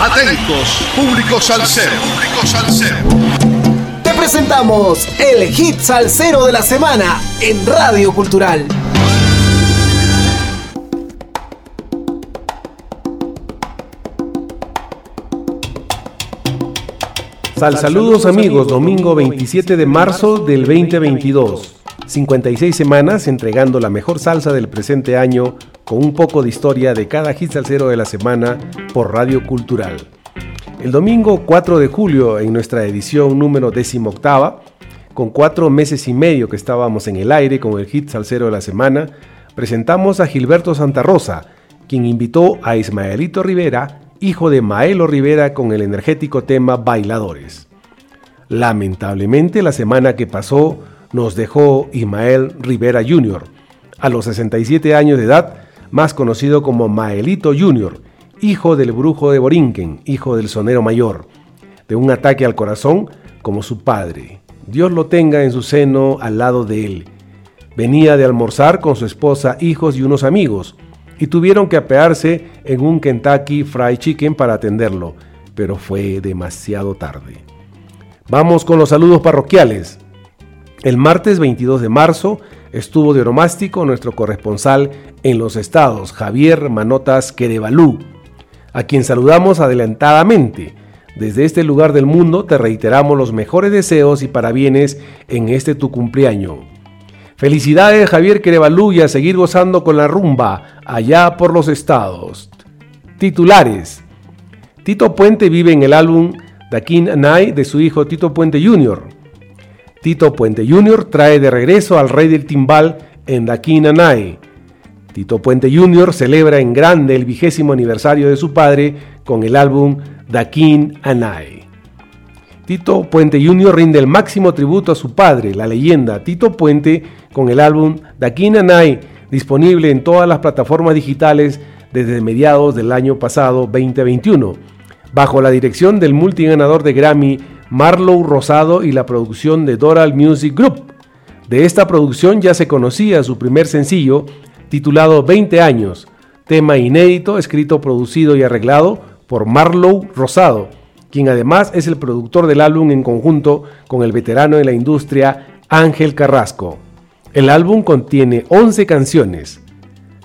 Atentos, público salsero. Público salsero. Te presentamos el hit salsero de la semana en Radio Cultural. Sal saludos amigos, domingo 27 de marzo del 2022. 56 semanas entregando la mejor salsa del presente año con un poco de historia de cada hit salsero de la semana por Radio Cultural. El domingo 4 de julio, en nuestra edición número 18, con cuatro meses y medio que estábamos en el aire con el hit salsero de la semana, presentamos a Gilberto Santa Rosa, quien invitó a Ismaelito Rivera hijo de Maelo Rivera con el energético tema Bailadores. Lamentablemente la semana que pasó nos dejó Ismael Rivera Jr., a los 67 años de edad, más conocido como Maelito Jr., hijo del brujo de Borinquen, hijo del sonero mayor, de un ataque al corazón como su padre. Dios lo tenga en su seno al lado de él. Venía de almorzar con su esposa, hijos y unos amigos, y tuvieron que apearse en un Kentucky Fried Chicken para atenderlo, pero fue demasiado tarde. Vamos con los saludos parroquiales. El martes 22 de marzo estuvo de oromástico nuestro corresponsal en los estados, Javier Manotas Querevalú, a quien saludamos adelantadamente. Desde este lugar del mundo te reiteramos los mejores deseos y parabienes en este tu cumpleaños. Felicidades Javier Querevalú y a seguir gozando con la rumba allá por los estados. Titulares. Tito Puente vive en el álbum Dakin Anay de su hijo Tito Puente Jr. Tito Puente Jr. trae de regreso al rey del timbal en Dakin Anay. Tito Puente Jr. celebra en grande el vigésimo aniversario de su padre con el álbum Dakin Anay. Tito Puente Jr. rinde el máximo tributo a su padre, la leyenda Tito Puente, con el álbum Dakin Anay, disponible en todas las plataformas digitales desde mediados del año pasado 2021, bajo la dirección del multiganador de Grammy Marlow Rosado y la producción de Doral Music Group. De esta producción ya se conocía su primer sencillo, titulado 20 años, tema inédito, escrito, producido y arreglado por Marlow Rosado quien además es el productor del álbum en conjunto con el veterano en la industria Ángel Carrasco. El álbum contiene 11 canciones.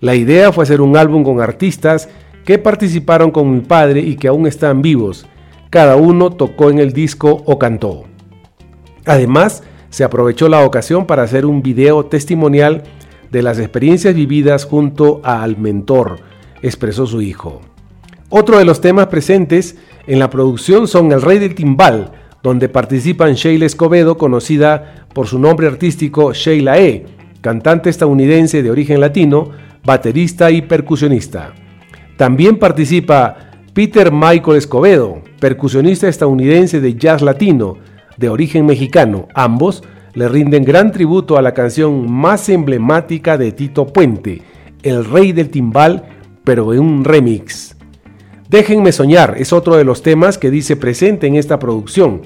La idea fue hacer un álbum con artistas que participaron con mi padre y que aún están vivos. Cada uno tocó en el disco o cantó. Además, se aprovechó la ocasión para hacer un video testimonial de las experiencias vividas junto al mentor, expresó su hijo. Otro de los temas presentes en la producción son El Rey del Timbal, donde participan Sheila Escobedo, conocida por su nombre artístico Sheila E., cantante estadounidense de origen latino, baterista y percusionista. También participa Peter Michael Escobedo, percusionista estadounidense de jazz latino, de origen mexicano. Ambos le rinden gran tributo a la canción más emblemática de Tito Puente, El Rey del Timbal, pero en un remix. Déjenme soñar es otro de los temas que dice presente en esta producción,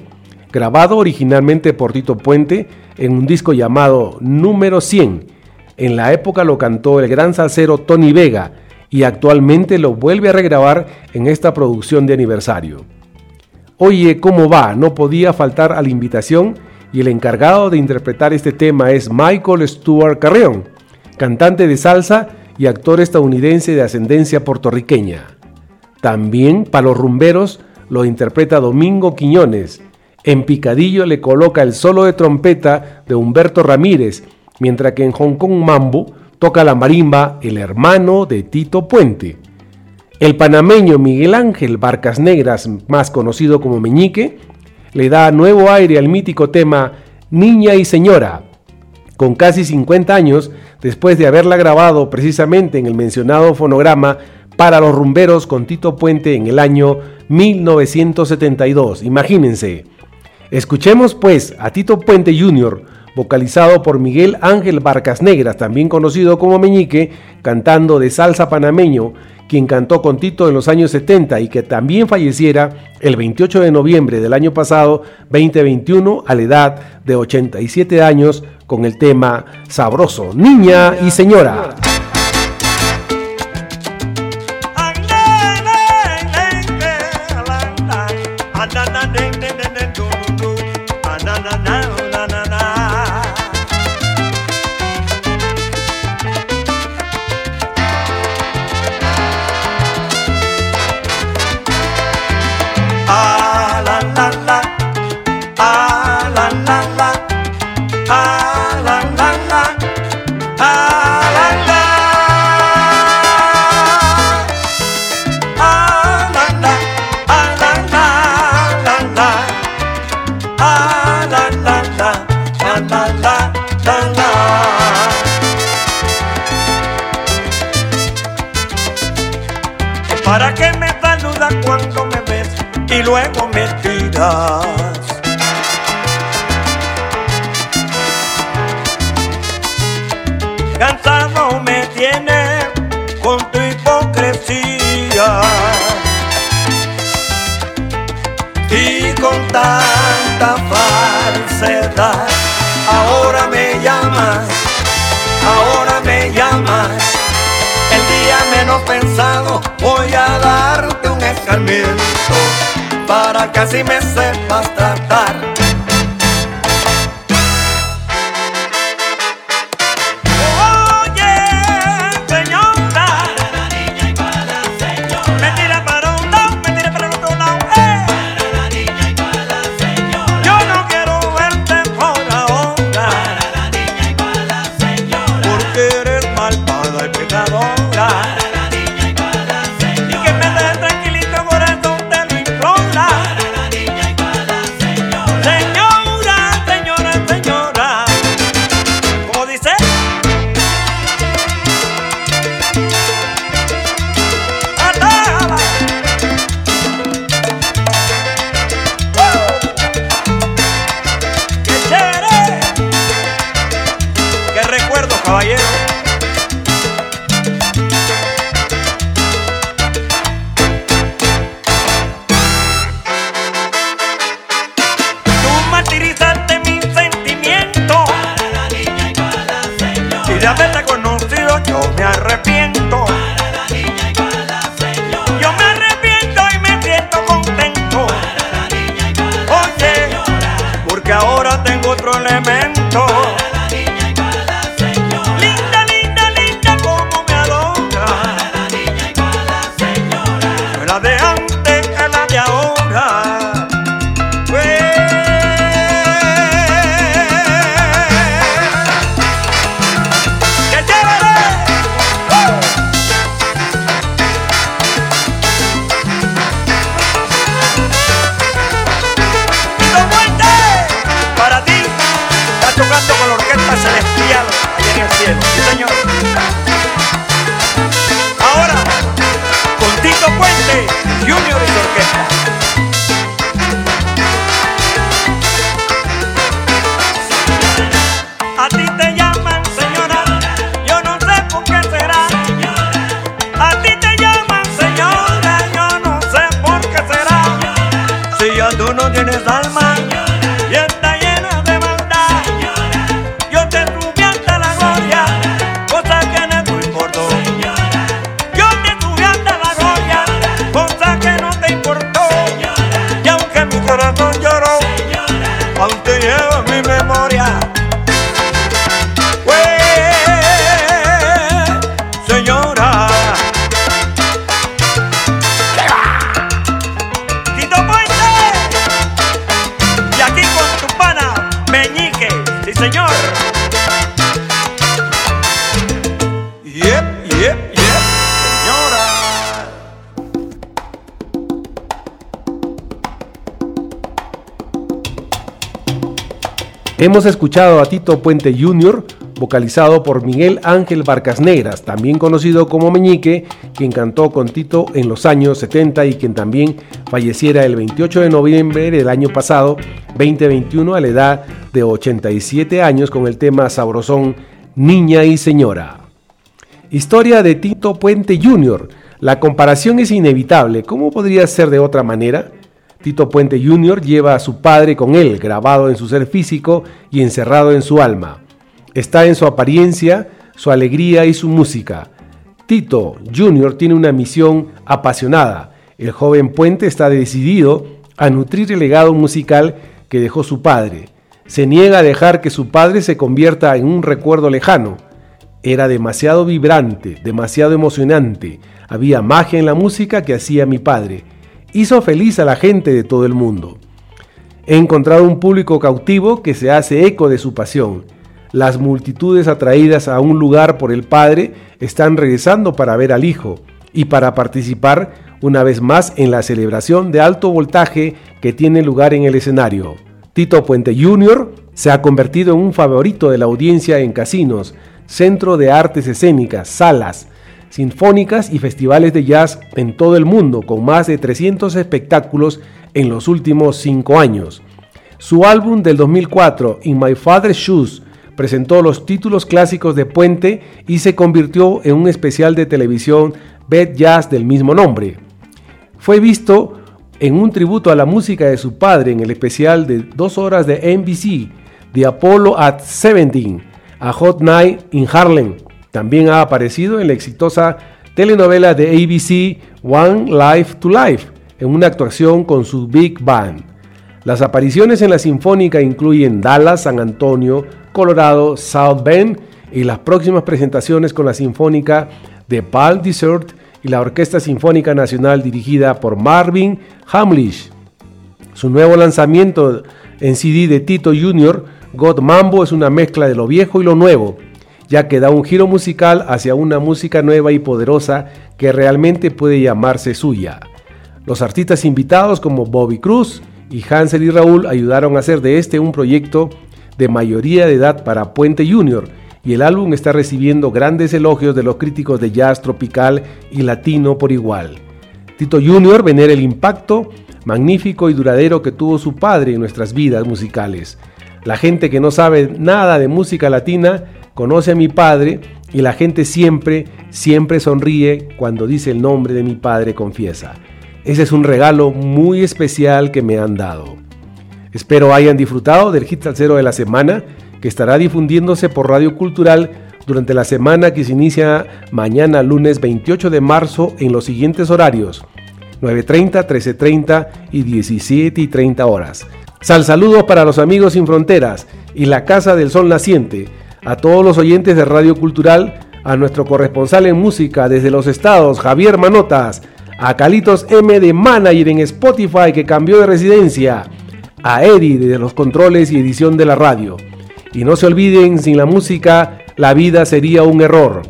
grabado originalmente por Tito Puente en un disco llamado Número 100. En la época lo cantó el gran salsero Tony Vega y actualmente lo vuelve a regrabar en esta producción de aniversario. Oye, ¿cómo va? No podía faltar a la invitación y el encargado de interpretar este tema es Michael Stuart Carreón, cantante de salsa y actor estadounidense de ascendencia puertorriqueña. También para los rumberos lo interpreta Domingo Quiñones. En Picadillo le coloca el solo de trompeta de Humberto Ramírez, mientras que en Hong Kong Mambo toca la marimba el hermano de Tito Puente. El panameño Miguel Ángel Barcas Negras, más conocido como Meñique, le da nuevo aire al mítico tema Niña y Señora. Con casi 50 años, después de haberla grabado precisamente en el mencionado fonograma para los rumberos con Tito Puente en el año 1972. Imagínense. Escuchemos pues a Tito Puente Jr., vocalizado por Miguel Ángel Barcas Negras, también conocido como Meñique, cantando de salsa panameño, quien cantó con Tito en los años 70 y que también falleciera el 28 de noviembre del año pasado, 2021, a la edad de 87 años, con el tema Sabroso, Niña y Señora. ¿Para Cansado me tienes con tu hipocresía y con tanta falsedad. Ahora me llamas, ahora me llamas. El día menos pensado voy a darte un escarmiento para que así me sepas tratar. Caballero! Tú martirizaste mis sentimientos Y de haberte conocido yo me arrepiento Yo me arrepiento y me siento contento Oye, porque ahora tengo otro elemento. Hemos escuchado a Tito Puente Jr., vocalizado por Miguel Ángel Barcas Negras, también conocido como Meñique, quien cantó con Tito en los años 70 y quien también falleciera el 28 de noviembre del año pasado, 2021, a la edad de 87 años con el tema sabrosón Niña y Señora. Historia de Tito Puente Jr. La comparación es inevitable. ¿Cómo podría ser de otra manera? Tito Puente Jr. lleva a su padre con él, grabado en su ser físico y encerrado en su alma. Está en su apariencia, su alegría y su música. Tito Jr. tiene una misión apasionada. El joven Puente está decidido a nutrir el legado musical que dejó su padre. Se niega a dejar que su padre se convierta en un recuerdo lejano. Era demasiado vibrante, demasiado emocionante. Había magia en la música que hacía mi padre. Hizo feliz a la gente de todo el mundo. He encontrado un público cautivo que se hace eco de su pasión. Las multitudes atraídas a un lugar por el Padre están regresando para ver al Hijo y para participar una vez más en la celebración de alto voltaje que tiene lugar en el escenario. Tito Puente Jr. se ha convertido en un favorito de la audiencia en casinos, centro de artes escénicas, salas, sinfónicas y festivales de jazz en todo el mundo, con más de 300 espectáculos en los últimos cinco años. Su álbum del 2004, In My Father's Shoes, presentó los títulos clásicos de Puente y se convirtió en un especial de televisión Bed Jazz del mismo nombre. Fue visto en un tributo a la música de su padre en el especial de dos horas de NBC, The Apollo at 17, A Hot Night in Harlem. También ha aparecido en la exitosa telenovela de ABC One Life to Life, en una actuación con su Big Band. Las apariciones en la Sinfónica incluyen Dallas, San Antonio, Colorado, South Bend y las próximas presentaciones con la Sinfónica de Palm Desert y la Orquesta Sinfónica Nacional dirigida por Marvin Hamlish. Su nuevo lanzamiento en CD de Tito Jr., God Mambo, es una mezcla de lo viejo y lo nuevo, ya que da un giro musical hacia una música nueva y poderosa que realmente puede llamarse suya. Los artistas invitados como Bobby Cruz y Hansel y Raúl ayudaron a hacer de este un proyecto de mayoría de edad para Puente Jr., y el álbum está recibiendo grandes elogios de los críticos de jazz tropical y latino por igual. Tito Jr. venera el impacto magnífico y duradero que tuvo su padre en nuestras vidas musicales. La gente que no sabe nada de música latina conoce a mi padre y la gente siempre, siempre sonríe cuando dice el nombre de mi padre, confiesa. Ese es un regalo muy especial que me han dado. Espero hayan disfrutado del hit cero de la semana que estará difundiéndose por Radio Cultural durante la semana que se inicia mañana lunes 28 de marzo en los siguientes horarios 9.30, 13.30 y 17 y 30 horas. Sal saludos para los amigos sin fronteras y la Casa del Sol Naciente, a todos los oyentes de Radio Cultural, a nuestro corresponsal en música desde los estados, Javier Manotas, a Calitos M de Manager en Spotify que cambió de residencia, a Eddie de los controles y edición de la radio. Y no se olviden, sin la música la vida sería un error.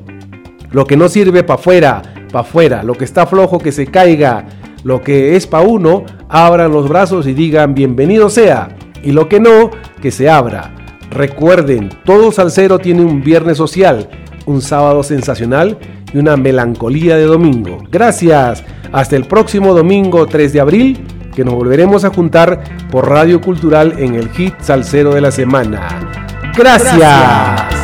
Lo que no sirve para afuera, para afuera. Lo que está flojo que se caiga. Lo que es para uno, abran los brazos y digan bienvenido sea. Y lo que no, que se abra. Recuerden, todo salsero tiene un viernes social, un sábado sensacional y una melancolía de domingo. Gracias. Hasta el próximo domingo 3 de abril, que nos volveremos a juntar por Radio Cultural en el hit salsero de la semana. Gracias.